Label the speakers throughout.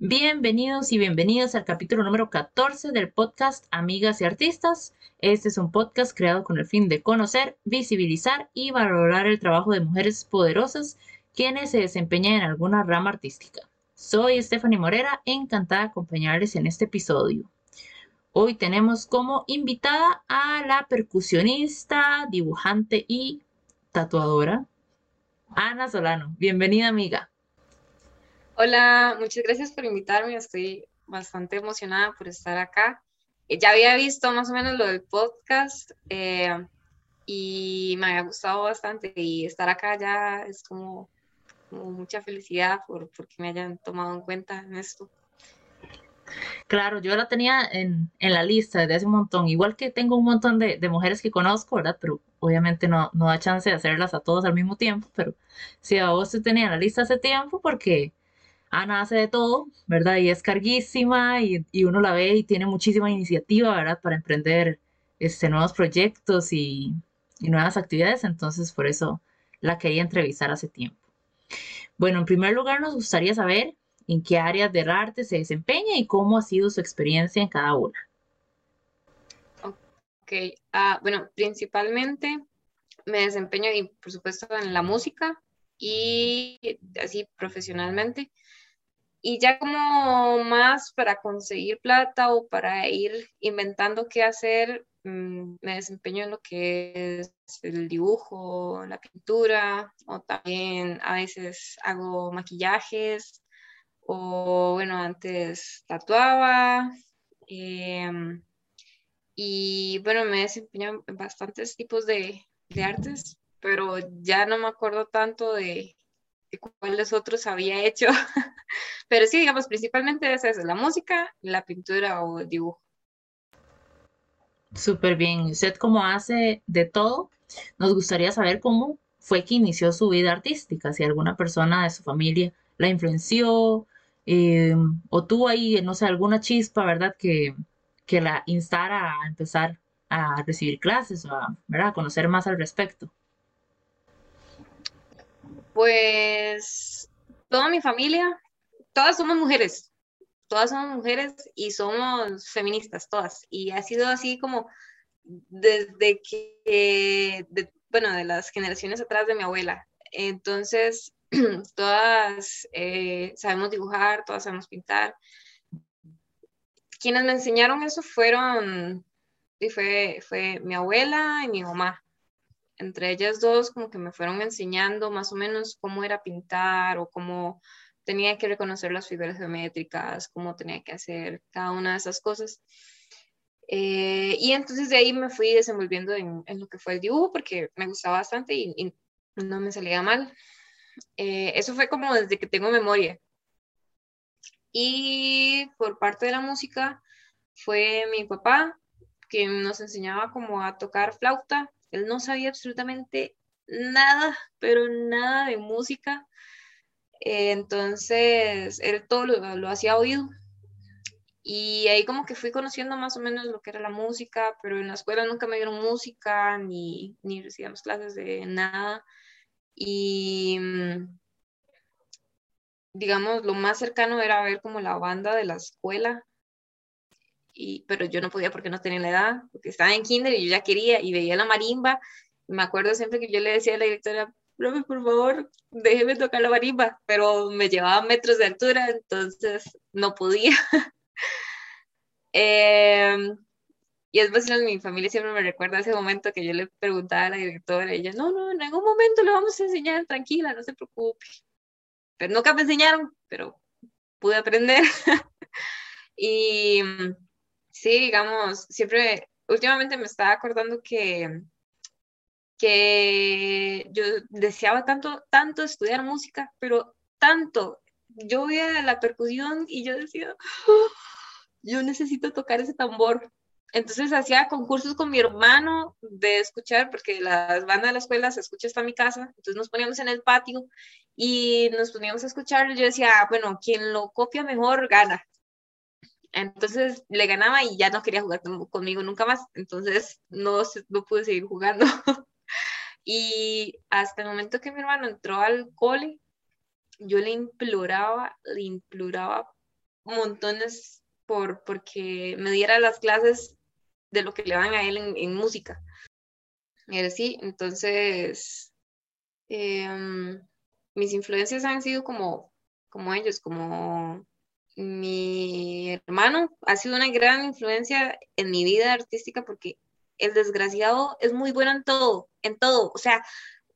Speaker 1: Bienvenidos y bienvenidas al capítulo número 14 del podcast Amigas y Artistas. Este es un podcast creado con el fin de conocer, visibilizar y valorar el trabajo de mujeres poderosas quienes se desempeñan en alguna rama artística. Soy Stephanie Morera, encantada de acompañarles en este episodio. Hoy tenemos como invitada a la percusionista, dibujante y tatuadora, Ana Solano. Bienvenida, amiga.
Speaker 2: Hola, muchas gracias por invitarme. Estoy bastante emocionada por estar acá. Eh, ya había visto más o menos lo del podcast eh, y me había gustado bastante y estar acá ya es como, mucha felicidad por, que me hayan tomado en cuenta en esto.
Speaker 1: Claro, yo la tenía en, la lista desde hace un montón, igual que tengo un montón de, mujeres que conozco, ¿verdad? Pero obviamente no, no da chance de hacerlas a todos al mismo tiempo, pero si a vos te tenía en la lista hace tiempo porque Ana hace de todo, ¿verdad? Y es carguísima y, uno la ve y tiene muchísima iniciativa, ¿verdad? Para emprender este, nuevos proyectos y, nuevas actividades, entonces por eso la quería entrevistar hace tiempo. Bueno, en primer lugar nos gustaría saber en qué áreas del arte se desempeña y cómo ha sido su experiencia en cada una.
Speaker 2: Ok, ah, bueno, principalmente me desempeño, y por supuesto, en la música y así profesionalmente. Y ya como más para conseguir plata o para ir inventando qué hacer, mm, me desempeño en lo que es el dibujo, la pintura, o también a veces hago maquillajes, o bueno, antes tatuaba. Em, y bueno, me desempeño en bastantes tipos de, de artes, pero ya no me acuerdo tanto de, cuáles otros había hecho. Pero sí, digamos, principalmente es la música, la pintura o el dibujo.
Speaker 1: Súper bien. ¿Usted cómo hace de todo? Nos gustaría saber cómo fue que inició su vida artística, si alguna persona de su familia la influenció eh, o tuvo ahí, no sé, alguna chispa, ¿verdad? Que, que la instara a empezar a recibir clases o a, ¿verdad? a conocer más al respecto.
Speaker 2: Pues toda mi familia, todas somos mujeres, todas somos mujeres y somos feministas, todas. Y ha sido así como desde que, bueno, de las generaciones atrás de mi abuela. Entonces, todas eh, sabemos dibujar, todas sabemos pintar. Quienes me enseñaron eso fueron, y fue, fue mi abuela y mi mamá entre ellas dos como que me fueron enseñando más o menos cómo era pintar o cómo tenía que reconocer las figuras geométricas, cómo tenía que hacer cada una de esas cosas. Eh, y entonces de ahí me fui desenvolviendo en, lo que fue el dibujo porque me gustaba bastante y, no me salía mal. Eh, eso fue como desde que tengo memoria. Y por parte de la música fue mi papá que nos enseñaba como a tocar flauta él no sabía absolutamente nada, pero nada de música. Eh, entonces, él todo lo, hacía oído. Y ahí como que fui conociendo más o menos lo que era la música, pero en la escuela nunca me dieron música, ni, ni recibíamos clases de nada. Y mm, digamos, lo más cercano era ver como la banda de la escuela, pero yo no podía porque no tenía la edad, porque estaba en kinder y yo ya quería y veía la marimba. Y me acuerdo siempre que yo le decía a la directora, profe, por favor, déjeme tocar la marimba, pero me llevaba metros de altura, entonces no podía. eh, y es fácil, mi familia siempre me recuerda ese momento que yo le preguntaba a la directora y ella, no, no, en algún momento le vamos a enseñar, tranquila, no se preocupe. Pero nunca me enseñaron, pero pude aprender. y sí, digamos, siempre, últimamente me estaba acordando que, que yo deseaba tanto, tanto estudiar música, pero tanto. Yo veía la percusión y yo decía, oh, yo necesito tocar ese tambor. Entonces hacía concursos con mi hermano de escuchar, porque las bandas de la escuela se escucha hasta mi casa, entonces nos poníamos en el patio y nos poníamos a escuchar. Y yo decía, ah, bueno, quien lo copia mejor gana. Entonces le ganaba y ya no quería jugar conmigo nunca más. Entonces no, no pude seguir jugando. y hasta el momento que mi hermano entró al cole, yo le imploraba, le imploraba montones por porque me diera las clases de lo que le dan a él en, música. Y sí, entonces em, mis influencias han sido como, como ellos, como mi hermano ha sido una gran influencia en mi vida artística porque el desgraciado es muy bueno en todo, en todo. O sea,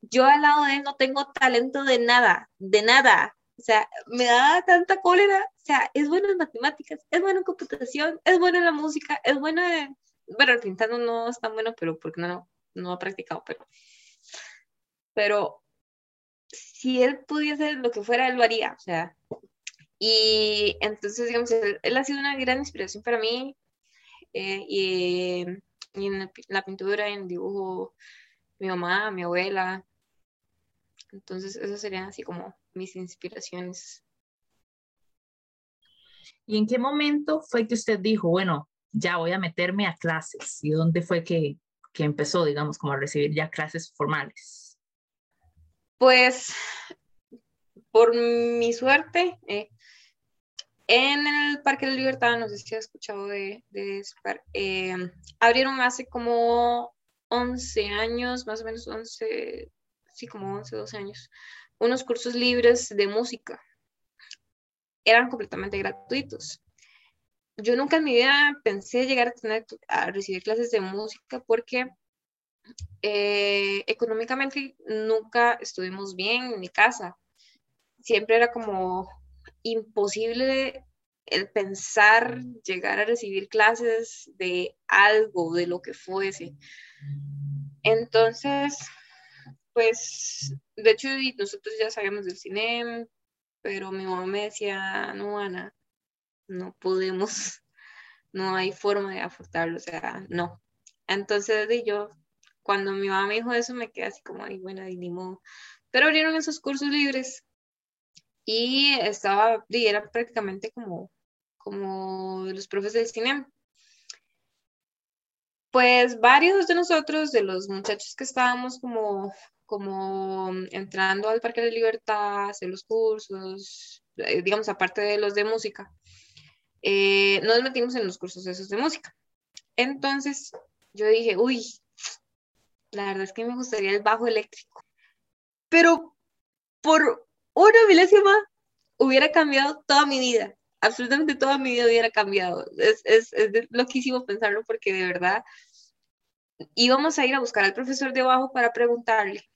Speaker 2: yo al lado de él no tengo talento de nada, de nada. O sea, me da tanta cólera. O sea, es bueno en matemáticas, es bueno en computación, es bueno en la música, es bueno en... Bueno, pintando no es tan bueno, pero porque no, no ha practicado, pero... Pero si él pudiese lo que fuera, él lo haría. O sea, y entonces, digamos, él, ha sido una gran inspiración para mí. Eh, y, y, en la pintura, en el dibujo, mi mamá, mi abuela. Entonces, eso serían así como mis inspiraciones.
Speaker 1: ¿Y en qué momento fue que usted dijo, bueno, ya voy a meterme a clases? ¿Y dónde fue que, que empezó, digamos, como a recibir ya clases formales?
Speaker 2: Pues, por mi suerte, eh, en el Parque de la Libertad, no sé si has escuchado de, de eh, abrieron hace como 11 años, más o menos 11, sí, como 11, 12 años, unos cursos libres de música. Eran completamente gratuitos. Yo nunca en mi vida pensé llegar a recibir clases de música porque eh, económicamente nunca estuvimos bien en mi casa. Siempre era como imposible el pensar llegar a recibir clases de algo, de lo que fuese. Entonces, pues, de hecho, nosotros ya sabíamos del cine, pero mi mamá me decía, no, Ana, no podemos, no hay forma de afrontarlo, o sea, no. Entonces, de yo, cuando mi mamá me dijo eso, me quedé así como, ay, bueno, ni modo. Pero abrieron esos cursos libres y estaba, y era prácticamente como, como los profes del cine. Pues varios de nosotros, de los muchachos que estábamos como, como entrando al Parque de Libertad, hacer los cursos, eh, digamos, aparte de los de música, eh, nos metimos en los cursos esos de música. Entonces yo dije, uy, la verdad es que me gustaría el bajo eléctrico. Pero por una milésima hubiera cambiado toda mi vida absolutamente toda mi vida hubiera cambiado. Es, es, es loquísimo pensarlo porque de verdad íbamos a ir a buscar al profesor de abajo para preguntarle.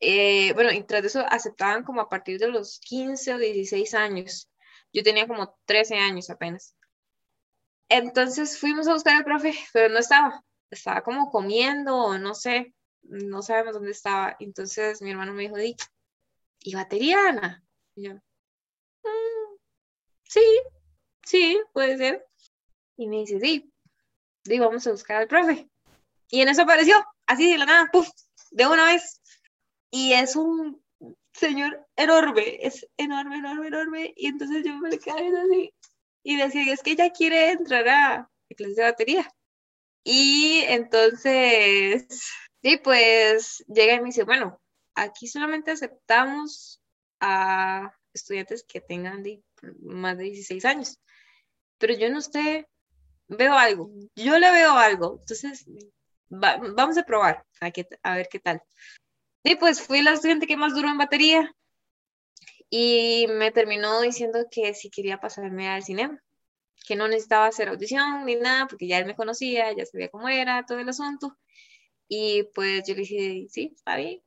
Speaker 2: Eh, bueno, y tras eso aceptaban como a partir de los 15 o 16 años. Yo tenía como 13 años apenas. Entonces fuimos a buscar al profe, pero no estaba. Estaba como comiendo o no sé, no sabemos dónde estaba. Entonces mi hermano me dijo, ¿y batería, Ana? Y yo, sí, sí, puede ser. Y me dice, sí, sí, vamos a buscar al profe. Y en eso apareció, así de la nada, puff, de una vez. Y es un señor enorme, es enorme, enorme, enorme. Y entonces yo me quedé así. Y decía, es que ella quiere entrar a clase de batería. Y entonces, sí, pues llega y me dice, bueno, aquí solamente aceptamos a estudiantes que tengan más de 16 años. Pero yo no sé, veo algo, yo le veo algo, entonces vamos a probar, a, ver qué tal. Y pues fui la estudiante que más duró en batería y me terminó diciendo que si quería pasarme al cinema, que no necesitaba hacer audición ni nada, porque ya él me conocía, ya sabía cómo era todo el asunto. Y pues yo le dije, sí, está bien.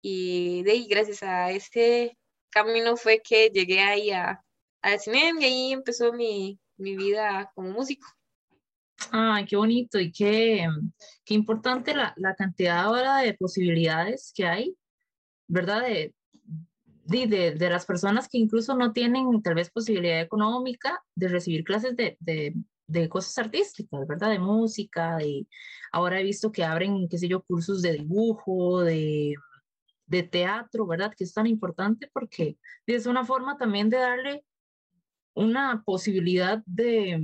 Speaker 2: Y de ahí, gracias a ese camino fue que llegué ahí a, al cine y ahí empezó mi, mi vida como músico.
Speaker 1: Ay, qué bonito y qué, qué importante la, la, cantidad ahora de posibilidades que hay, ¿verdad? De, de, de, las personas que incluso no tienen tal vez posibilidad económica de recibir clases de, de, de cosas artísticas, ¿verdad? De música, y ahora he visto que abren, qué sé yo, cursos de dibujo, de, de teatro, ¿verdad? Que es tan importante porque es una forma también de darle una posibilidad de,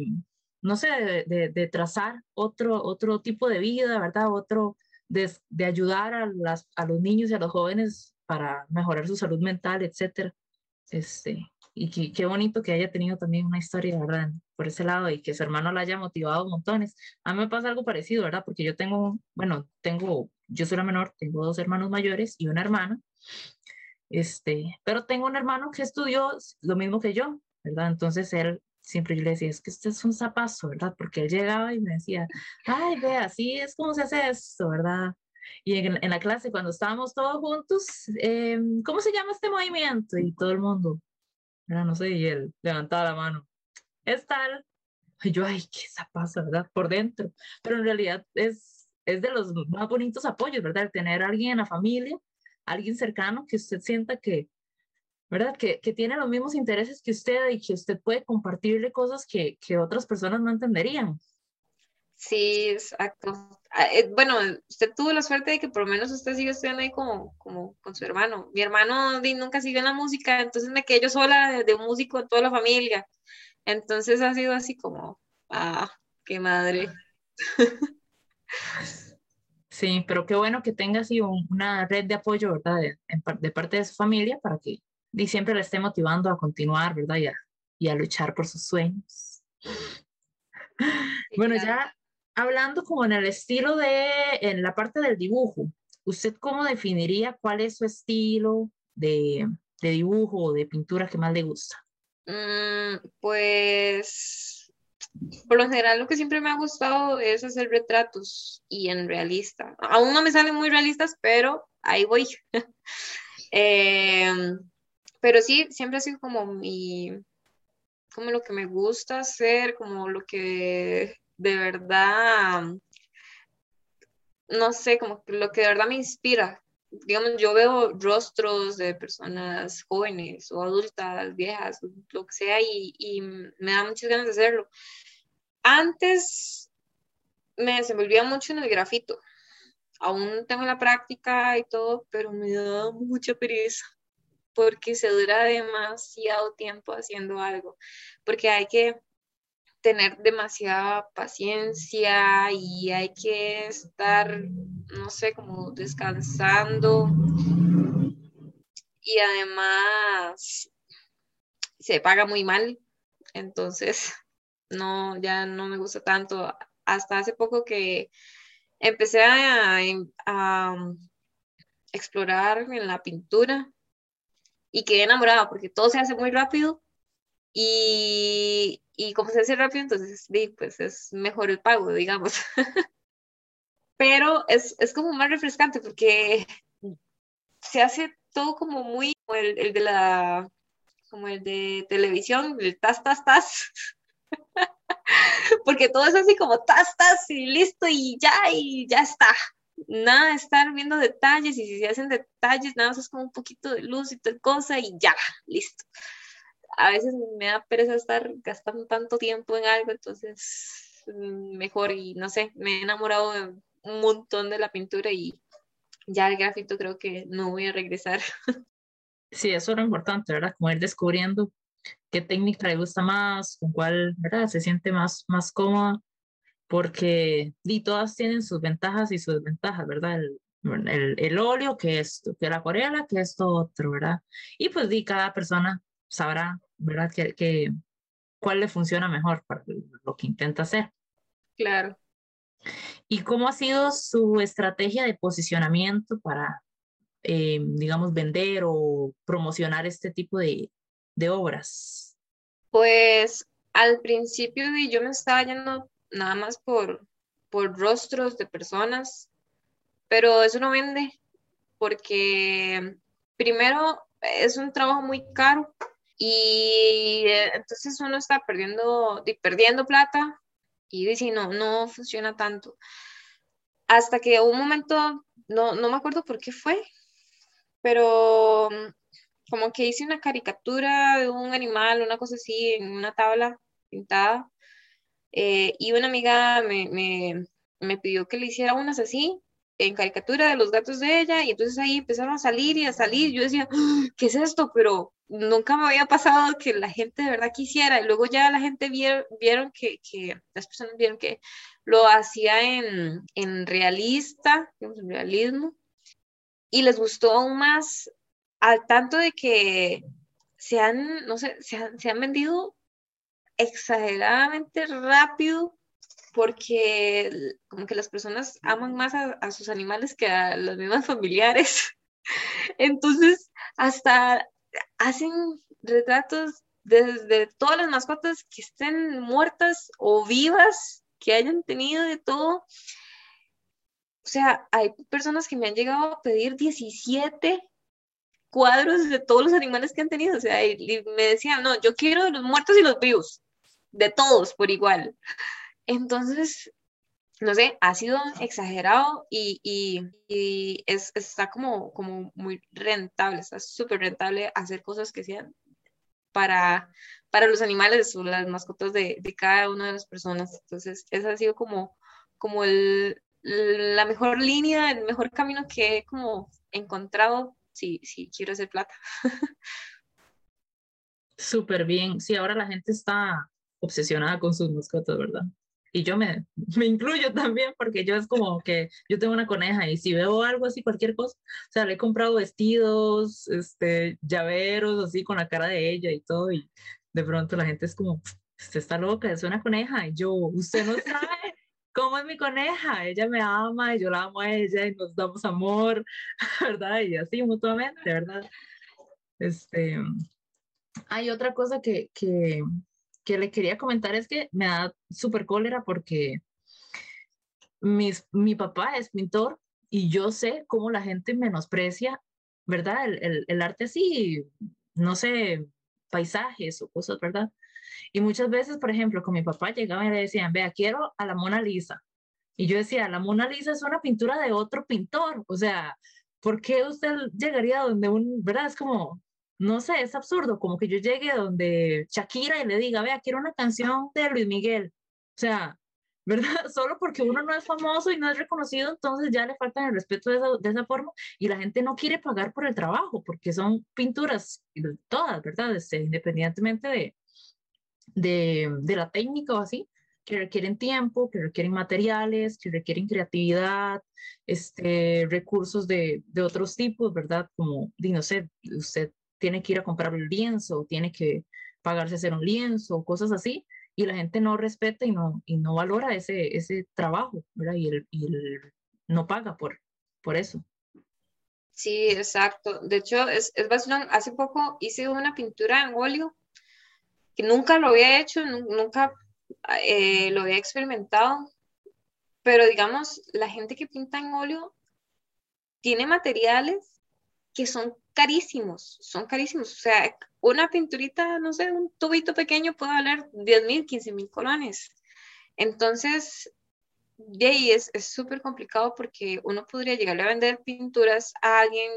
Speaker 1: no sé, de, trazar otro, otro tipo de vida, ¿verdad? Otro, de, de ayudar a, las, a los niños y a los jóvenes para mejorar su salud mental, etcétera. Este, y qué, bonito que haya tenido también una historia, ¿verdad? Por ese lado y que su hermano la haya motivado montones. A mí me pasa algo parecido, ¿verdad? Porque yo tengo, bueno, tengo, yo soy la menor, tengo dos hermanos mayores y una hermana, este, pero tengo un hermano que estudió lo mismo que yo, ¿verdad? Entonces él siempre yo le decía, es que este es un zapazo, ¿verdad? Porque él llegaba y me decía, ay, vea, así es como se hace esto, ¿verdad? Y en, en la clase, cuando estábamos todos juntos, eh, ¿cómo se llama este movimiento? Y todo el mundo, no sé, y él levantaba la mano, es tal. Y yo, ay, qué zapazo, ¿verdad? Por dentro. Pero en realidad es, es de los más bonitos apoyos, ¿verdad? tener a alguien en la familia, alguien cercano que usted sienta que, ¿verdad? Que, que, tiene los mismos intereses que usted y que usted puede compartirle cosas que, que otras personas no entenderían.
Speaker 2: Sí, exacto. Ah, eh, bueno, usted tuvo la suerte de que por lo menos usted sigue estudiando ahí como, como con su hermano. Mi hermano nunca siguió en la música, entonces me quedé yo sola de, músico en toda la familia. Entonces ha sido así como, ah, qué madre.
Speaker 1: Sí, pero qué bueno que tenga así una red de apoyo, ¿verdad? De, parte de su familia para que y siempre le esté motivando a continuar, ¿verdad? Y a, y a luchar por sus sueños. bueno, ya hablando como en el estilo de, en la parte del dibujo, ¿usted cómo definiría cuál es su estilo de, de dibujo o de pintura que más le gusta?
Speaker 2: Mm, pues, por lo general lo que siempre me ha gustado es hacer retratos y en realista. Aún no me salen muy realistas, pero ahí voy. Em, pero sí, siempre ha sido como mi, como lo que me gusta hacer, como lo que de verdad, no sé, como lo que de verdad me inspira. Digamos, yo veo rostros de personas jóvenes o adultas, viejas, lo que sea, y, me da muchas ganas de hacerlo. Antes me desenvolvía mucho en el grafito. Aún tengo la práctica y todo, pero me da mucha pereza porque se dura demasiado tiempo haciendo algo, porque hay que tener demasiada paciencia y hay que estar, no sé, como descansando. Y además se paga muy mal, entonces no, ya no me gusta tanto. Hasta hace poco que empecé a, a explorar en la pintura y quedé enamorada porque todo se hace muy rápido y, y como se hace rápido, entonces pues es mejor el pago, digamos. Pero es, es, como más refrescante porque se hace todo como muy como el, el, de la como el de televisión, el tas, tas, tas. porque todo es así como tas, tas y listo y ya y ya está. Nada de estar viendo detalles y si se hacen detalles, nada más es como un poquito de luz y tal cosa y ya, listo a veces me da pereza estar gastando tanto tiempo en algo, entonces mm, mejor y no sé, me he enamorado de un montón de la pintura y ya el grafito creo que no voy a regresar.
Speaker 1: Sí, eso es lo importante, ¿verdad? Como ir descubriendo qué técnica le gusta más, con cuál, ¿verdad? Se siente más, más cómoda, porque y todas tienen sus ventajas y sus desventajas, ¿verdad? El, el, el óleo, que es que la acuarela, que esto otro, ¿verdad? Y pues di, cada persona sabrá, ¿verdad? Que, cuál le funciona mejor para lo que intenta hacer.
Speaker 2: Claro.
Speaker 1: ¿Y cómo ha sido su estrategia de posicionamiento para, eh, digamos, vender o promocionar este tipo de, de obras?
Speaker 2: Pues al principio yo me estaba yendo nada más por, por rostros de personas, pero eso no vende porque primero es un trabajo muy caro y eh, entonces uno está perdiendo, perdiendo plata y dice, no, no funciona tanto. Hasta que un momento, no, no me acuerdo por qué fue, pero mm, como que hice una caricatura de un animal, una cosa así, en una tabla pintada. Eh, y una amiga me, me, me pidió que le hiciera unas así, en caricatura de los gatos de ella, y entonces ahí empezaron a salir y a salir. Yo decía, ¡Ah! ¿qué es esto? Pero nunca me había pasado que la gente de verdad quisiera. Y luego ya la gente vieron, vieron que, que, las personas vieron que lo hacía en, en realista, en realismo, y les gustó aún más, al tanto de que se han, no sé, se han, se han vendido exageradamente rápido porque como que las personas aman más a, sus animales que a los mismos familiares. Entonces, hasta hacen retratos desde todas las mascotas que estén muertas o vivas, que hayan tenido de todo. O sea, hay personas que me han llegado a pedir 17 cuadros de todos los animales que han tenido. O sea, me decían, no, yo quiero los muertos y los vivos, de todos por igual. Entonces, no sé, ha sido exagerado y, y, es, está como, como muy rentable, está súper rentable hacer cosas que sean para, para los animales o las mascotas de, de, cada una de las personas. Entonces, esa ha sido como, como el, la mejor línea, el mejor camino que he como encontrado si, si quiero hacer plata.
Speaker 1: Súper bien. Sí, ahora la gente está obsesionada con sus mascotas, ¿verdad? Y yo me, me incluyo también porque yo es como que yo tengo una coneja y si veo algo así, cualquier cosa, o sea, le he comprado vestidos, este, llaveros así con la cara de ella y todo y de pronto la gente es como, usted está loca, es una coneja y yo, usted no sabe cómo es mi coneja, ella me ama y yo la amo a ella y nos damos amor, ¿verdad? Y así mutuamente, ¿verdad? Este, hay otra cosa que, que, que le quería comentar es que me da súper cólera porque mis, mi papá es pintor y yo sé cómo la gente menosprecia, ¿verdad? El, el, el arte así, no sé, paisajes o cosas, ¿verdad? Y muchas veces, por ejemplo, con mi papá llegaban y le decían, vea, quiero a la Mona Lisa. Y yo decía, la Mona Lisa es una pintura de otro pintor. O sea, ¿por qué usted llegaría donde un, verdad? Es como, no sé, es absurdo, como que yo llegue donde Shakira y le diga, vea, quiero una canción de Luis Miguel. O sea, ¿verdad? Solo porque uno no es famoso y no es reconocido, entonces ya le faltan el respeto de esa, de esa forma y la gente no quiere pagar por el trabajo porque son pinturas todas, ¿verdad? Este, independientemente de, de, de la técnica o así, que requieren tiempo, que requieren materiales, que requieren creatividad, este, recursos de, de otros tipos, ¿verdad? Como, no sé, usted tiene que ir a comprar un lienzo, tiene que pagarse hacer un lienzo, cosas así, y la gente no respeta y no, y no valora ese, ese trabajo, ¿verdad? Y, el, y el, no paga por, por eso.
Speaker 2: Sí, exacto. De hecho, es, es bastante, hace poco hice una pintura en óleo que nunca lo había hecho, nunca eh, lo había experimentado, pero digamos, la gente que pinta en óleo tiene materiales que son carísimos, son carísimos. O sea, una pinturita, no sé, un tubito pequeño puede valer 10 mil, 15 mil colones. Entonces, de ahí es súper complicado porque uno podría llegarle a vender pinturas a alguien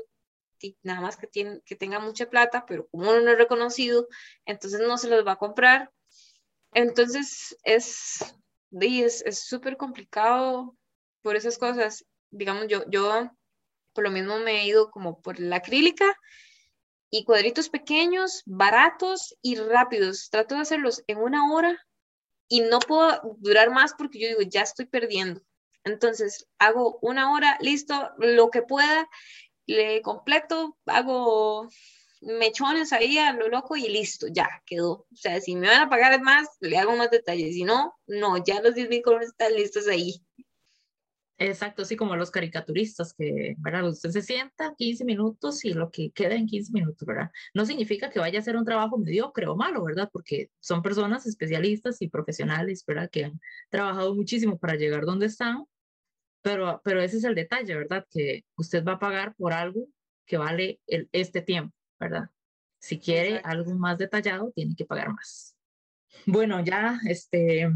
Speaker 2: nada más que, tiene, que tenga mucha plata, pero como uno no es reconocido, entonces no se los va a comprar. Entonces es es súper complicado por esas cosas. Digamos, yo, yo por lo mismo me he ido como por la acrílica y cuadritos pequeños, baratos y rápidos. Trato de hacerlos en una hora y no puedo durar más porque yo digo, ya estoy perdiendo. Entonces hago una hora, listo, lo que pueda, le completo, hago mechones ahí a lo loco y listo, ya quedó. O sea, si me van a pagar más, le hago más detalles. Si no, no, ya los 10 mil colores están listos ahí.
Speaker 1: Exacto, así como los caricaturistas, que, ¿verdad? Usted se sienta 15 minutos y lo que queda en 15 minutos, ¿verdad? No significa que vaya a ser un trabajo mediocre o malo, ¿verdad? Porque son personas especialistas y profesionales, ¿verdad? Que han trabajado muchísimo para llegar donde están, pero, pero ese es el detalle, ¿verdad? Que usted va a pagar por algo que vale el, este tiempo, ¿verdad? Si quiere algo más detallado, tiene que pagar más. Bueno, ya este,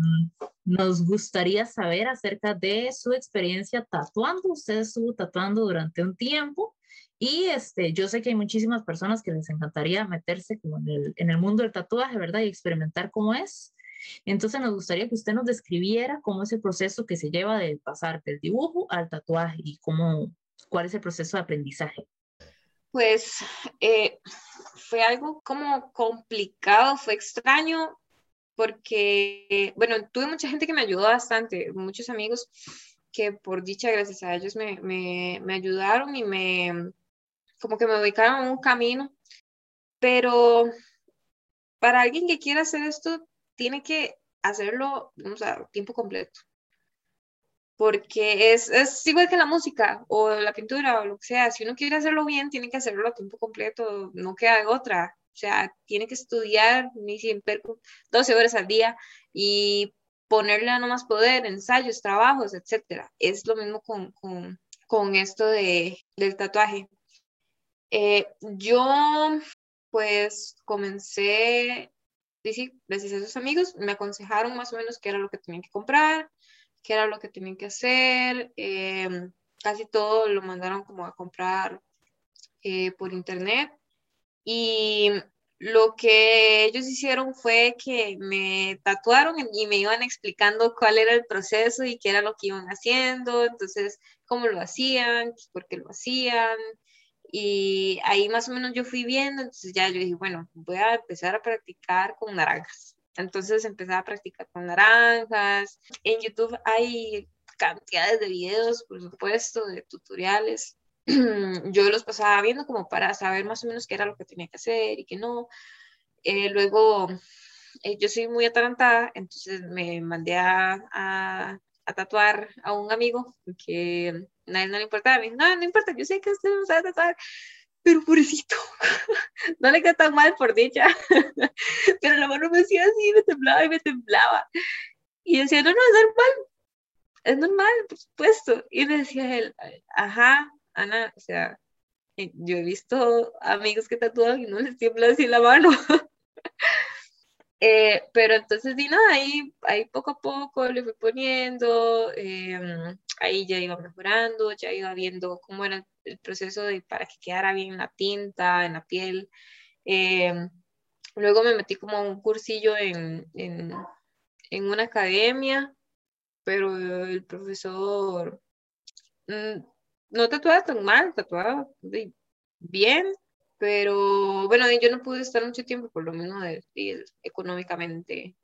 Speaker 1: nos gustaría saber acerca de su experiencia tatuando. Usted estuvo tatuando durante un tiempo y este, yo sé que hay muchísimas personas que les encantaría meterse como en, el, en el mundo del tatuaje, ¿verdad? Y experimentar cómo es. Entonces nos gustaría que usted nos describiera cómo es el proceso que se lleva de pasar del dibujo al tatuaje y cómo, cuál es el proceso de aprendizaje.
Speaker 2: Pues eh, fue algo como complicado, fue extraño, porque, bueno, tuve mucha gente que me ayudó bastante, muchos amigos que por dicha, gracias a ellos, me, me, me ayudaron y me, como que me ubicaron en un camino. pero para alguien que quiera hacer esto, tiene que hacerlo, o sea, tiempo completo. Porque es, es igual que la música o la pintura o lo que sea. Si uno quiere hacerlo bien, tiene que hacerlo a tiempo completo, no queda otra. O sea, tiene que estudiar ni siempre 12 horas al día y ponerle a no más poder, ensayos, trabajos, etcétera. Es lo mismo con, con, con esto de, del tatuaje. Eh, yo, pues, comencé, sí, les a sus amigos, me aconsejaron más o menos qué era lo que tenían que comprar, qué era lo que tenían que hacer. Em, casi todo lo mandaron como a comprar eh, por internet. Y lo que ellos hicieron fue que me tatuaron y me iban explicando cuál era el proceso y qué era lo que iban haciendo, entonces cómo lo hacían, por qué lo hacían. Y ahí más o menos yo fui viendo, entonces ya yo dije, bueno, voy a empezar a practicar con naranjas. Entonces empecé a practicar con naranjas. En YouTube hay cantidades de videos, por supuesto, de tutoriales. yo los pasaba viendo como para saber más o menos qué era lo que tenía que hacer y qué no. Eh, luego, eh, yo soy muy atarantada, entonces me mandé a, a, tatuar a un amigo que nadie no le importaba. Me dijo, no, no importa, yo sé que usted no sabe tatuar, pero pobrecito, no le queda tan mal por dicha. pero la mano me hacía así, me temblaba y me temblaba. Y decía, no, no, es normal, es normal, por supuesto. Y me decía él, ajá, Ana, o sea, eh, yo he visto amigos que tatúan y no les tiembla así la mano. Eh, pero entonces, di nada, ahí, ahí poco a poco le fui poniendo, em, ahí ya iba mejorando, ya iba viendo cómo era el proceso de, para que quedara bien la tinta, en la piel. Em, luego me metí como a un cursillo en, en, en una academia, pero el profesor mm, no tatuaba tan mal, tatuaba bien, pero bueno, yo no pude estar mucho tiempo por lo menos de, económicamente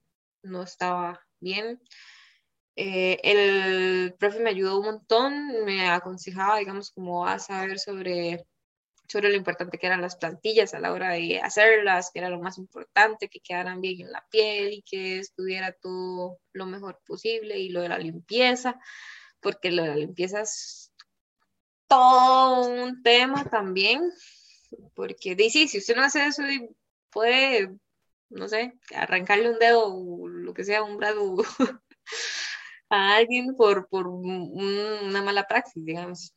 Speaker 2: no estaba bien. Eh, el profe me ayudó un montón, me aconsejaba, digamos, como a saber sobre, sobre lo importante que eran las plantillas a la hora de hacerlas, que era lo más importante, que quedaran bien en la piel y que estuviera todo lo mejor posible y lo de la limpieza, porque lo de la limpieza es todo un tema también, porque dice, si usted no hace eso, puede, no sé, arrancarle un dedo o lo que sea, un brazo a alguien por, por una mala praxis, digamos.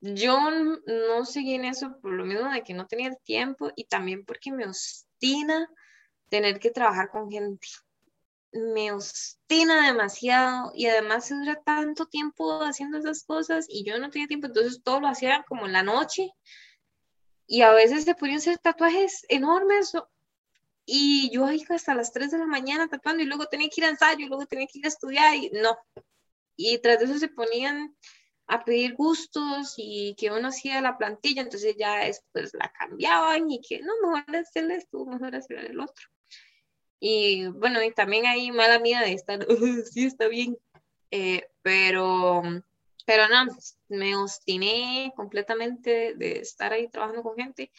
Speaker 2: Yo no seguí en eso por lo mismo de que no tenía el tiempo y también porque me ostina tener que trabajar con gente me ostina demasiado y además se dura tanto tiempo haciendo esas cosas y yo no tenía tiempo, entonces todo lo hacía como en la noche y a veces se podían hacer tatuajes enormes y yo ahí hasta las 3 de la mañana tatuando y luego tenía que ir a ensayo y luego tenía que ir a estudiar y no. Y tras eso se ponían a pedir gustos y que uno hacía la plantilla, entonces ya después la cambiaban y que no, mejor hacerle esto, mejor hacerle el otro. Y bueno, y también hay mala mía de estar, sí, está bien, eh, pero, pero no, me obstiné completamente de estar ahí trabajando con gente.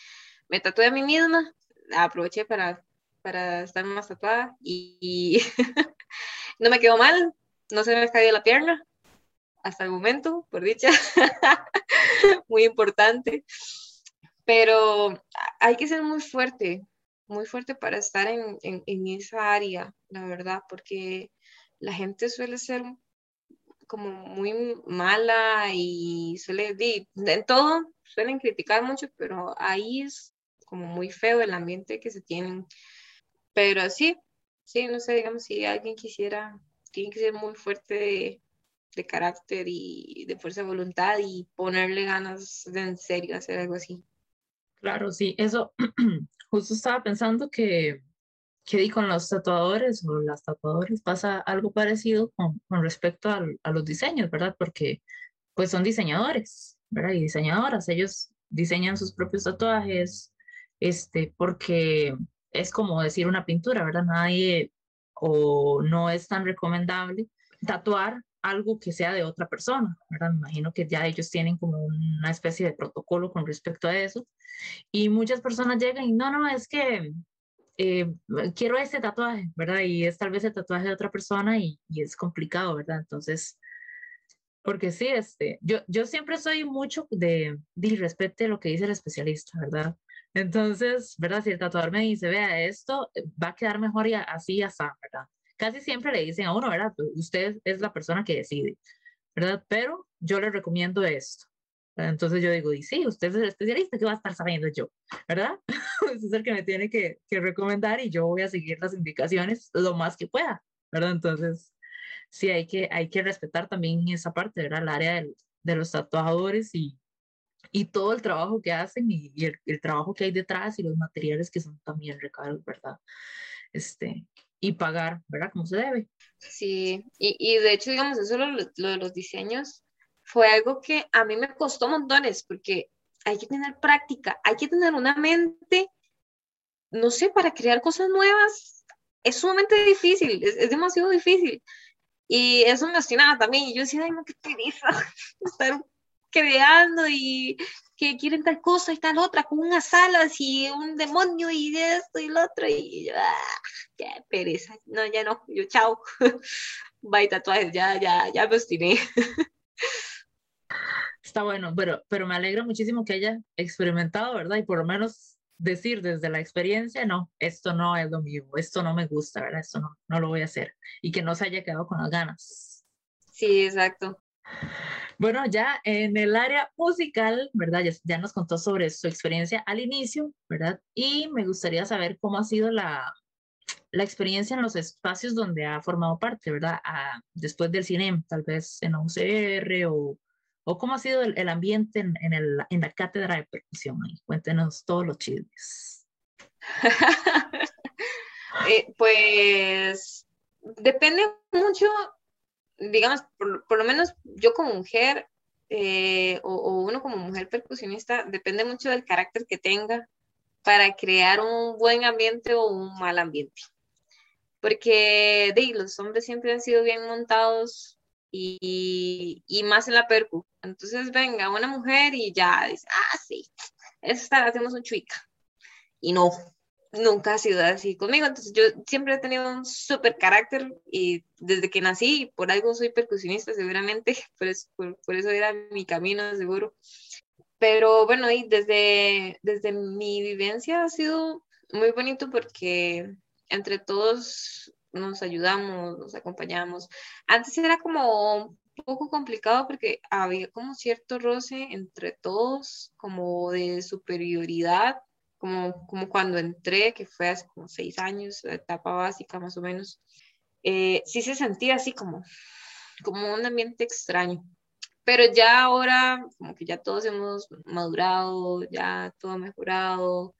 Speaker 2: Me tatué a mí misma, aproveché para, para estar más tatuada y, no me quedó mal, no se me cayó la pierna hasta el momento, por dicha, muy importante. Pero hay que ser muy fuerte, muy fuerte para estar en, en, esa área, la verdad, porque la gente suele ser como muy mala y suele, en todo, suelen criticar mucho, pero ahí es como muy feo el ambiente que se tienen. Pero sí, sí, no sé, digamos, si alguien quisiera, tiene que ser muy fuerte de, de carácter y de fuerza de voluntad y ponerle ganas de en serio hacer algo así.
Speaker 1: Claro, sí, eso justo estaba pensando que, que con los tatuadores o las tatuadores pasa algo parecido con, con respecto a, a, los diseños, ¿verdad? Porque pues son diseñadores, ¿verdad? Y diseñadoras, ellos diseñan sus propios tatuajes, este, porque es como decir una pintura, ¿verdad? Nadie o no es tan recomendable tatuar algo que sea de otra persona, ¿verdad? Me imagino que ya ellos tienen como una especie de protocolo con respecto a eso. Y muchas personas llegan y no, no, es que eh, quiero este tatuaje, ¿verdad? Y es tal vez el tatuaje de otra persona y, y es complicado, ¿verdad? Entonces, porque sí, este, yo, yo siempre soy mucho de, de respete lo que dice el especialista, ¿verdad? Entonces, ¿verdad? Si el tatuador me dice, vea, esto va a quedar mejor y así, así, ¿verdad? Casi siempre le dicen a uno, ¿verdad? Pues, usted es la persona que decide, ¿verdad? Pero yo le recomiendo esto. Entonces yo digo, y sí, usted es el especialista, ¿qué va a estar sabiendo yo? ¿Verdad? usted es el que me tiene que, recomendar y yo voy a seguir las indicaciones lo más que pueda, ¿verdad? Entonces, sí, hay que, hay que respetar también esa parte, ¿verdad? El área de los tatuadores y, todo el trabajo que hacen y, el, trabajo que hay detrás y los materiales que son también recados, ¿verdad? Este, y pagar, ¿verdad? Como se debe.
Speaker 2: Sí, y, y de hecho, digamos, eso lo, lo, de los diseños fue algo que a mí me costó montones, porque hay que tener práctica, hay que tener una mente, no sé, para crear cosas nuevas, es sumamente difícil, es, demasiado difícil. Y eso me obstinaba también, y yo decía, ay, no, qué estar creando y que quieren tal cosa y tal otra, con unas alas y un demonio y de esto y lo otro, y yo, ah, qué pereza, no, ya no, yo chao, bye tatuajes, ya, ya, ya me obstiné.
Speaker 1: Está bueno, pero, pero me alegra muchísimo que haya experimentado, ¿verdad? Y por lo menos decir desde la experiencia, no, esto no es lo mío, esto no me gusta, ¿verdad? Esto no, no lo voy a hacer. Y que no se haya quedado con las ganas.
Speaker 2: Sí, exacto.
Speaker 1: Bueno, ya en el área musical, ¿verdad? Ya, ya, nos contó sobre su experiencia al inicio, ¿verdad? Y me gustaría saber cómo ha sido la, la experiencia en los espacios donde ha formado parte, ¿verdad? A, después del cine, tal vez en UCR o, o cómo ha sido el, el ambiente en, en, el, en, la cátedra de percusión. Ahí. Cuéntenos todos los chismes.
Speaker 2: eh, pues depende mucho digamos, por, por, lo menos yo como mujer eh, o, uno como mujer percusionista, depende mucho del carácter que tenga para crear un buen ambiente o un mal ambiente. Porque de, los hombres siempre han sido bien montados y, y, más en la percu. Entonces venga una mujer y ya dice, ah, sí, esta hacemos un chuica. Y no, nunca ha sido así conmigo. Entonces yo siempre he tenido un súper carácter y desde que nací, por algo soy percusionista seguramente, por eso, por, eso era mi camino seguro. Pero bueno, y desde, desde mi vivencia ha sido muy bonito porque entre todos nos ayudamos, nos acompañamos. Antes era como un poco complicado porque había como cierto roce entre todos, como de superioridad como, como cuando entré, que fue hace como seis años, la etapa básica más o menos, eh, sí se sentía así como, como un ambiente extraño. Pero ya ahora, como que ya todos hemos madurado, ya todo ha mejorado.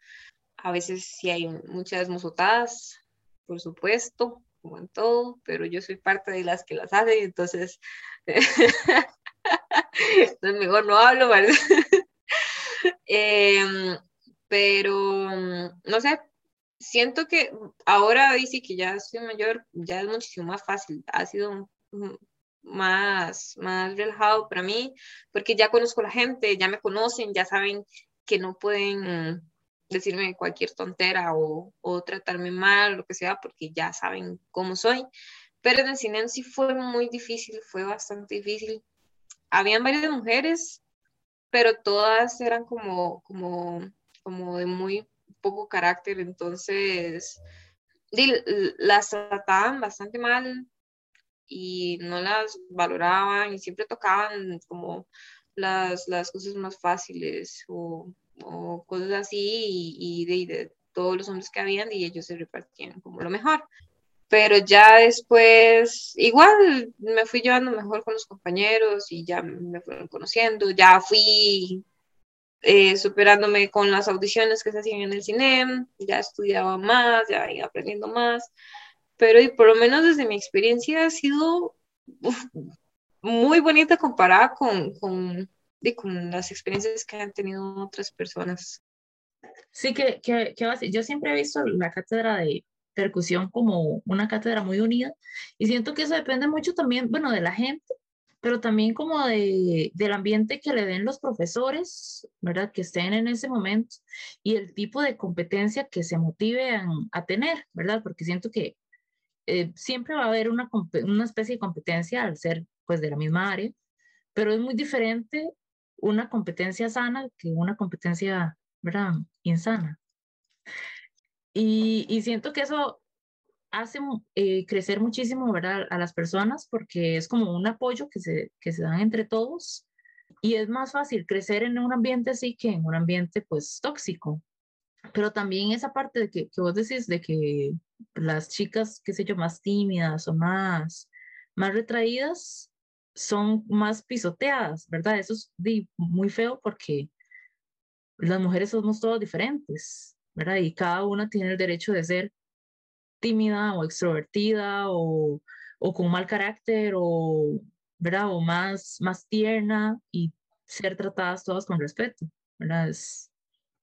Speaker 2: A veces sí hay muchas mozotadas, por supuesto, como en todo, pero yo soy parte de las que las hacen, entonces, entonces mejor no hablo, ¿verdad? eh, pero no sé, siento que ahora dice que ya soy mayor, ya es muchísimo más fácil, ha sido más, más relajado para mí, porque ya conozco a la gente, ya me conocen, ya saben que no pueden decirme cualquier tontera o, o tratarme mal, lo que sea, porque ya saben cómo soy. Pero en el cine sí fue muy difícil, fue bastante difícil. Habían varias mujeres, pero todas eran como, como como de muy poco carácter, entonces las trataban bastante mal y no las valoraban y siempre tocaban como las, las cosas más fáciles o, o cosas así y, y de, de, todos los hombres que habían y ellos se repartían como lo mejor. Pero ya después, igual me fui llevando mejor con los compañeros y ya me fueron conociendo, ya fui eh, superándome con las audiciones que se hacían en el cine, ya estudiaba más, ya iba aprendiendo más, pero y por lo menos desde mi experiencia ha sido muy bonita comparada con, con, y con las experiencias que han tenido otras personas.
Speaker 1: Sí, que, que, que yo siempre he visto la cátedra de, percusión como una cátedra muy unida y siento que eso depende mucho también, bueno, de la gente, pero también como de, del ambiente que le den los profesores, ¿verdad? Que estén en ese momento y el tipo de competencia que se motiven a tener, ¿verdad? Porque siento que eh, siempre va a haber una, una especie de competencia al ser pues de la misma área, pero es muy diferente una competencia sana que una competencia, ¿verdad? Insana. Y, y siento que eso hace eh, crecer muchísimo ¿verdad? a las personas porque es como un apoyo que se, que se dan entre todos y es más fácil crecer en un ambiente así que en un ambiente pues tóxico. Pero también esa parte de que, que vos decís de que las chicas, qué sé yo, más tímidas o más, más retraídas son más pisoteadas, ¿verdad? Eso es muy feo porque las mujeres somos todas diferentes, ¿verdad? Y cada una tiene el derecho de ser tímida o extrovertida o, o con mal carácter o, ¿verdad? O más, más tierna y ser tratadas todas con respeto, ¿verdad? Es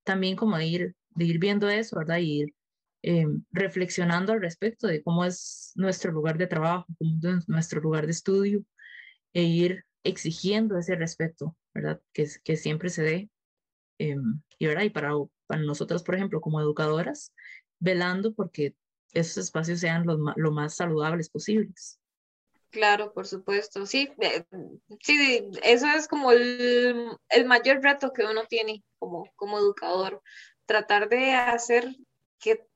Speaker 1: también como de ir, de ir viendo eso, ¿verdad? Y ir eh, reflexionando al respecto de cómo es nuestro lugar de trabajo, cómo es nuestro lugar de estudio e ir exigiendo ese respeto, ¿verdad? Que, que siempre se dé. Eh, y, ¿verdad? y para, para nosotras, por ejemplo, como educadoras, velando porque esos espacios sean los, lo más saludables posibles.
Speaker 2: Claro, por supuesto. Sí, sí, eso es como el, el, mayor reto que uno tiene como, como educador, tratar de hacer que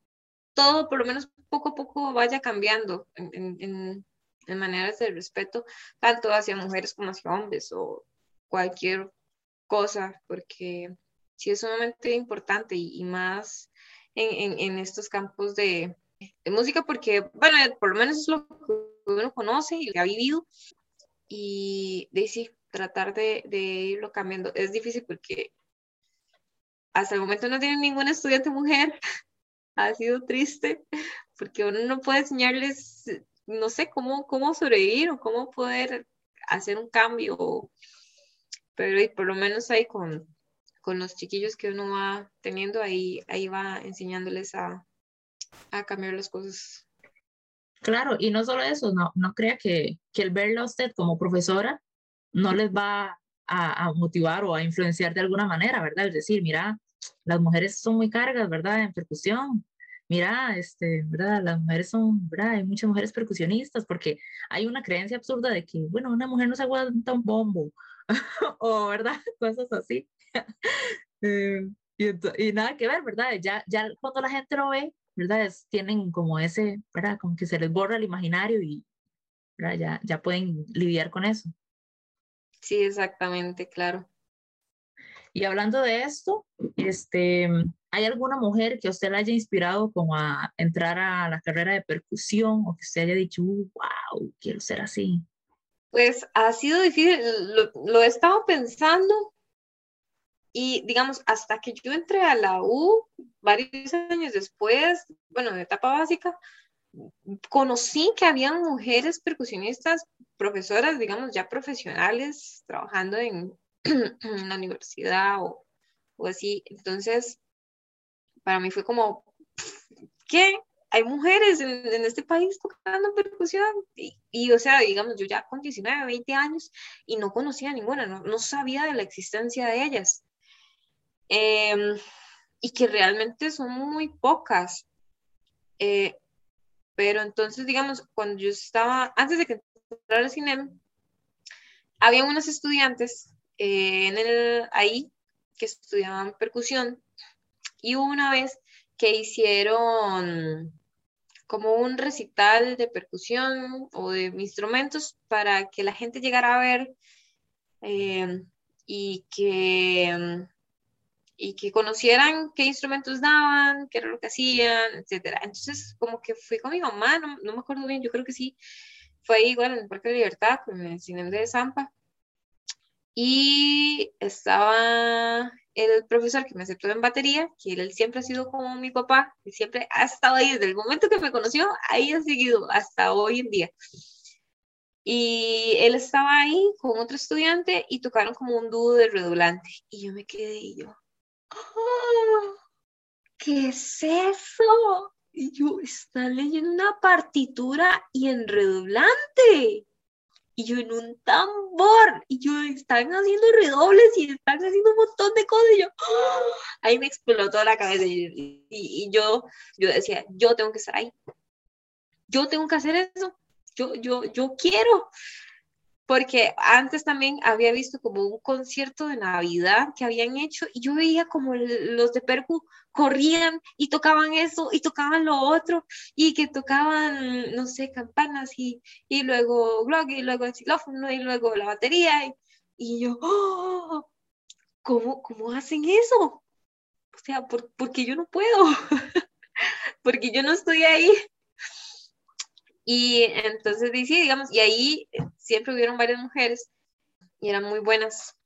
Speaker 2: todo, por lo menos poco a poco, vaya cambiando en, en, en maneras de respeto, tanto hacia mujeres como hacia hombres o cualquier cosa, porque sí es sumamente importante y, y más en, en, estos campos de, de música porque, bueno, por lo menos es lo que uno conoce y ha vivido y de sí, tratar de, de, irlo cambiando. Es difícil porque hasta el momento no tiene ninguna estudiante mujer. ha sido triste porque uno no puede enseñarles, no sé, cómo, cómo sobrevivir o cómo poder hacer un cambio. Pero por lo menos ahí con, con los chiquillos que uno va teniendo, ahí, ahí va enseñándoles a, a cambiar las cosas.
Speaker 1: Claro, y no solo eso, no, no crea que, que el verla a usted como profesora no les va a, a, motivar o a influenciar de alguna manera, ¿verdad? Es decir, mira, las mujeres son muy cargas, ¿verdad? En percusión. Mira, este, ¿verdad? Las mujeres son, ¿verdad? Hay muchas mujeres percusionistas porque hay una creencia absurda de que, bueno, una mujer no se aguanta un bombo o, ¿verdad? Cosas así. eh, y, y, nada que ver, ¿verdad? Ya, ya cuando la gente lo ve, ¿verdad? tienen como ese, ¿verdad? Como que se les borra el imaginario y ¿verdad? Ya, ya pueden lidiar con eso.
Speaker 2: Sí, exactamente, claro.
Speaker 1: Y hablando de esto, este, ¿hay alguna mujer que usted le haya inspirado como a entrar a la carrera de percusión o que usted haya dicho, wow, quiero ser así?
Speaker 2: Pues ha sido difícil, lo, lo he estado pensando, y digamos, hasta que yo entré a la U, varios años después, bueno, de etapa básica, conocí que había mujeres percusionistas, profesoras, digamos, ya profesionales, trabajando en, en la universidad o, o, así. Entonces, para mí fue como, ¿qué? Hay mujeres en, en este país tocando percusión. Y, y, o sea, digamos, yo ya con 19, 20 años y no conocía ninguna, no, no sabía de la existencia de ellas. Eh, y que realmente son muy pocas. Eh, pero entonces, digamos, cuando yo estaba, antes de que entrara al cine, había unos estudiantes eh, en el, ahí que estudiaban percusión y una vez que hicieron como un recital de percusión o de instrumentos para que la gente llegara a ver eh, y que y que conocieran qué instrumentos daban, qué era lo que hacían, etcétera. Entonces, como que fui con mi mamá, no, no me acuerdo bien, yo creo que sí, fue igual en el Parque de Libertad, con el cine de Zampa, y estaba el profesor que me aceptó en batería, que él siempre ha sido como mi papá, y siempre ha estado ahí desde el momento que me conoció, ahí ha seguido hasta hoy en día. Y él estaba ahí con otro estudiante y tocaron como un dúo de redolante. Y yo me quedé y yo, ¡Oh! ¿qué es eso? Y yo, está leyendo una partitura y en redoblante. Y yo en un tambor. Y yo, están haciendo redobles y están haciendo un montón de cosas. Y yo, ¡ah! ahí me explotó la cabeza. Y, y, yo, yo decía, yo tengo que estar ahí. Yo tengo que hacer eso. Yo, yo, yo quiero porque antes también había visto como un concierto de Navidad que habían hecho y yo veía como los de Perú corrían y tocaban eso y tocaban lo otro y que tocaban, no sé, campanas y, y luego glog y luego el xilófono y luego la batería y, y yo, oh, ¿cómo, ¿cómo hacen eso? O sea, ¿por, porque yo no puedo, porque yo no estoy ahí. Y entonces, sí, digamos, y ahí siempre hubieron varias mujeres y eran muy buenas.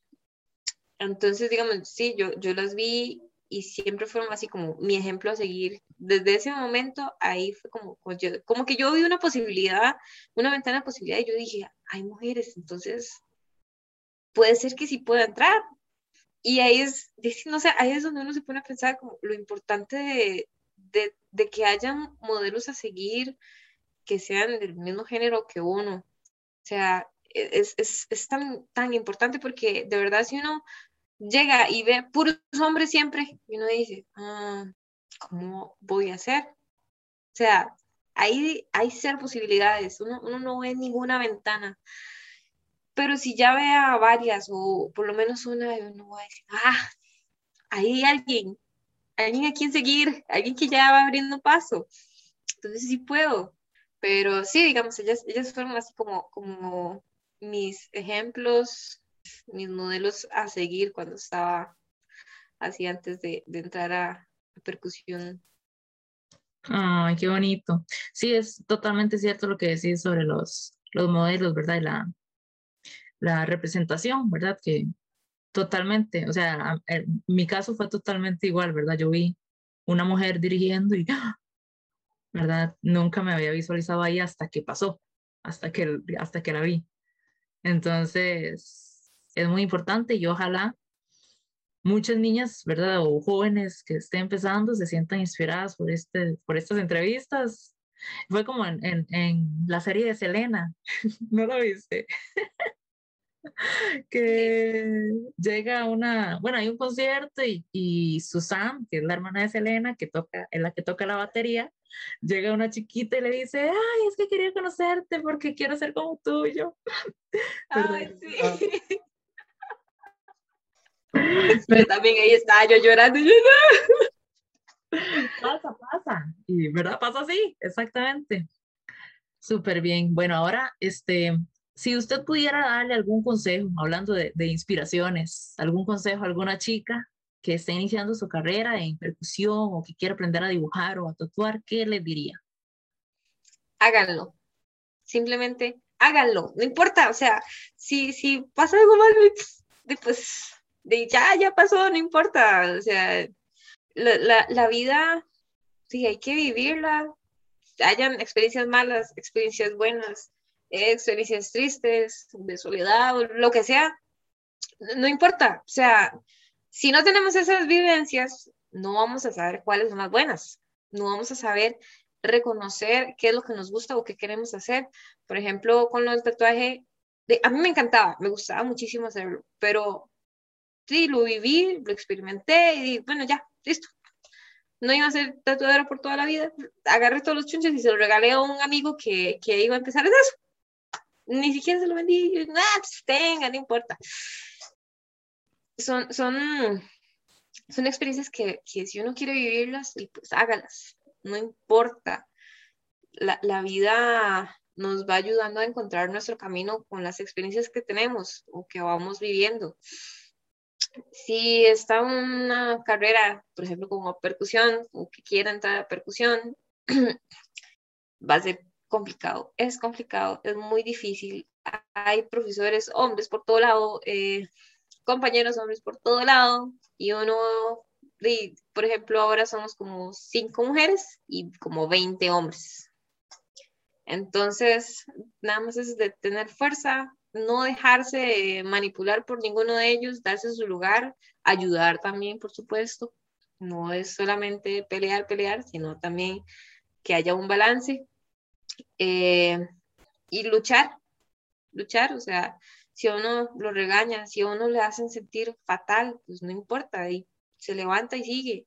Speaker 2: Entonces, digamos, sí, yo, yo las vi y siempre fueron así como mi ejemplo a seguir. Desde ese momento, ahí fue como, como que yo vi una posibilidad, una ventana de posibilidad y yo dije, hay mujeres, entonces puede ser que sí pueda entrar. Y ahí es, no sé, ahí es donde uno se pone a pensar como lo importante de, de, de que hayan modelos a seguir, que sean del mismo género que uno. O sea, e, es, es, es tan, tan importante porque de verdad si uno llega y ve puros hombres siempre, y uno dice, ah, ¿cómo voy a hacer? O sea, ahí hay ser posibilidades, uno, uno no ve ninguna ventana. Pero si ya ve a varias, o por lo menos una, uno va a decir, ah, ahí hay alguien, alguien a quien seguir, alguien que ya va abriendo paso. Entonces sí puedo. Pero sí, digamos, ellas, ellas fueron así como, como mis ejemplos, mis modelos a seguir cuando estaba así antes de, entrar a, percusión.
Speaker 1: Ay, qué bonito. Sí, es totalmente cierto lo que decís sobre los, los modelos, ¿verdad? Y la, la representación, ¿verdad? Que totalmente, o sea, mi caso fue totalmente igual, ¿verdad? Yo vi una mujer dirigiendo y ¡ah! ¿Verdad? Nunca me había visualizado ahí hasta que pasó, hasta que, hasta que la vi. Entonces, es muy importante y ojalá muchas niñas, ¿verdad? O jóvenes que estén empezando se sientan inspiradas por, este, por estas entrevistas. Fue como en, en, en la serie de Selena, ¿no lo viste? que llega una, bueno, hay un concierto y, y Susan, que es la hermana de Selena, que toca, es la que toca la batería, llega una chiquita y le dice, ay, es que quería conocerte porque quiero ser como tuyo.
Speaker 2: Ay, sí. Pero también ahí estaba yo llorando. Yo,
Speaker 1: Pasa, pasa. Y verdad, pasa así, exactamente. Súper bien. Bueno, ahora, este, si usted pudiera darle algún consejo, hablando de, inspiraciones, algún consejo a alguna chica que esté iniciando su carrera en percusión o que quiera aprender a dibujar o a tatuar, ¿qué le diría?
Speaker 2: Háganlo. Simplemente háganlo. No importa, o sea, si, si pasa algo mal, pues de ya, ya pasó, no importa. O sea, la, la, la vida, sí, hay que vivirla. Hayan experiencias malas, experiencias buenas, experiencias tristes, de soledad, lo que sea, no importa. O sea, si no tenemos esas vivencias, no vamos a saber cuáles son las buenas, no vamos a saber reconocer qué es lo que nos gusta o qué queremos hacer. Por ejemplo, con los tatuajes, a mí me encantaba, me gustaba muchísimo hacerlo, pero sí, lo viví, lo experimenté y bueno, ya, listo. No iba a ser tatuadora por toda la vida. Agarré todos los chunches y se los regalé a un amigo que, que iba a empezar eso. Ni siquiera se lo vendí. Nada, pues, tenga, no importa son, son, son experiencias que, que, si uno quiere vivirlas, pues hágalas, no importa. La, la, vida nos va ayudando a encontrar nuestro camino con las experiencias que tenemos o que vamos viviendo. Si está una carrera, por ejemplo, como percusión, o que quiera entrar a percusión, va a ser complicado, es complicado, es muy difícil. Hay profesores, hombres por todo lado, eh, compañeros hombres por todo lado y uno, por ejemplo, ahora somos como cinco mujeres y como 20 hombres. Entonces, nada más es de tener fuerza, no dejarse manipular por ninguno de ellos, darse su lugar, ayudar también, por supuesto. No es solamente pelear, pelear, sino también que haya un balance eh, y luchar, luchar, o sea, si uno lo regaña, si uno le hacen sentir fatal, pues no importa, y se levanta y sigue.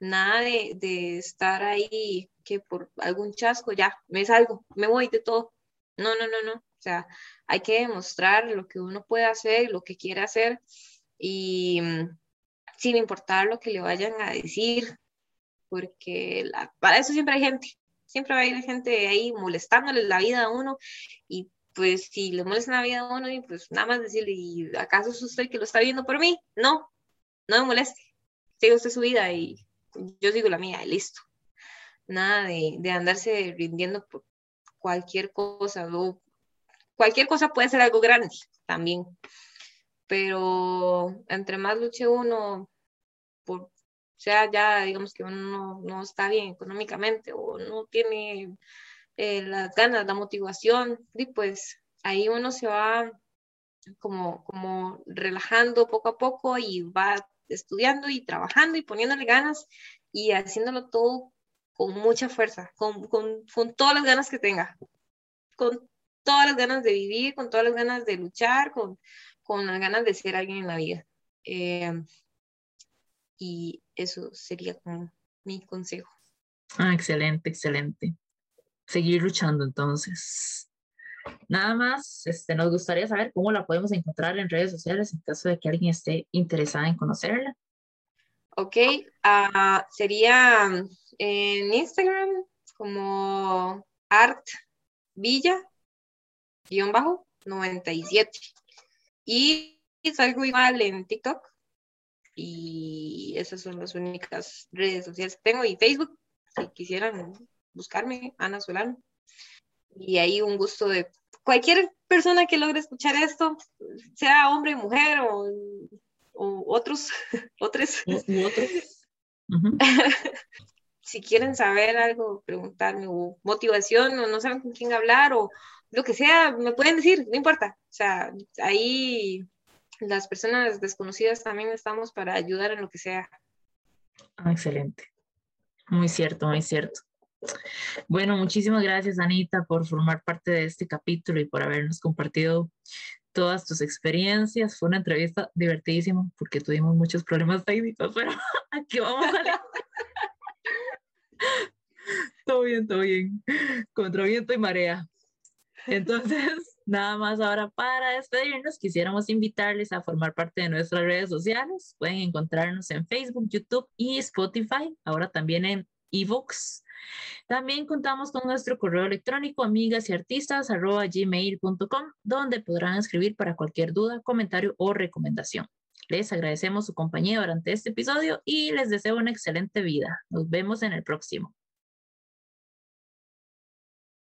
Speaker 2: Nada de, de estar ahí que por algún chasco ya me salgo, me voy de todo. No, no, no, no. O sea, hay que demostrar lo que uno puede hacer, lo que quiere hacer y mm, sin importar lo que le vayan a decir, porque para eso siempre hay gente, siempre va a haber gente ahí molestándole la vida a uno y pues si le molesta la vida a uno, y pues nada más decirle, ¿y acaso es usted que lo está viendo por mí? No, no me moleste, siga usted su vida y yo sigo la mía listo. Nada de, de andarse rindiendo por cualquier cosa, cualquier cosa puede ser algo grande también, pero entre más luche uno por sea ya digamos que uno no, está bien económicamente o no tiene eh, las ganas, la motivación, y pues ahí uno se va como, como relajando poco a poco y va estudiando y trabajando y poniéndole ganas y haciéndolo todo con mucha fuerza, con, con, con todas las ganas que tenga, con todas las ganas de vivir, con todas las ganas de luchar, con, con las ganas de ser alguien en la vida. Eh, y eso sería como mi consejo.
Speaker 1: Ah, excelente, excelente. Seguir luchando entonces. Nada más, este, nos gustaría saber cómo la podemos encontrar en redes sociales en caso de que alguien esté interesado en conocerla.
Speaker 2: Ok, uh, sería en Instagram como Art Villa, guion bajo, 97. Y salgo igual en TikTok y esas son las únicas redes sociales que tengo y Facebook, si quisieran buscarme, Ana Solano. Y ahí un gusto de cualquier persona que logre escuchar esto, sea hombre, mujer o, otros, otros. si quieren saber algo, preguntarme o motivación o no saben con quién hablar o lo que sea, me pueden decir, no importa. O sea, ahí las personas desconocidas también estamos para ayudar en lo que sea.
Speaker 1: Ah, excelente. Muy cierto, muy cierto. Bueno, muchísimas gracias, Anita, por formar parte de este capítulo y por habernos compartido todas tus experiencias. Fue una entrevista divertidísima porque tuvimos muchos problemas técnicos, pero aquí vamos a... todo bien, todo bien. Contra viento y marea. Entonces, Nada más ahora para despedirnos, quisiéramos invitarles a formar parte de nuestras redes sociales. Pueden encontrarnos en Facebook, YouTube y Spotify, ahora también en ebooks. También contamos con nuestro correo electrónico amigas y artistas gmail.com, donde podrán escribir para cualquier duda, comentario o recomendación. Les agradecemos su compañía durante este episodio y les deseo una excelente vida. Nos vemos en el próximo.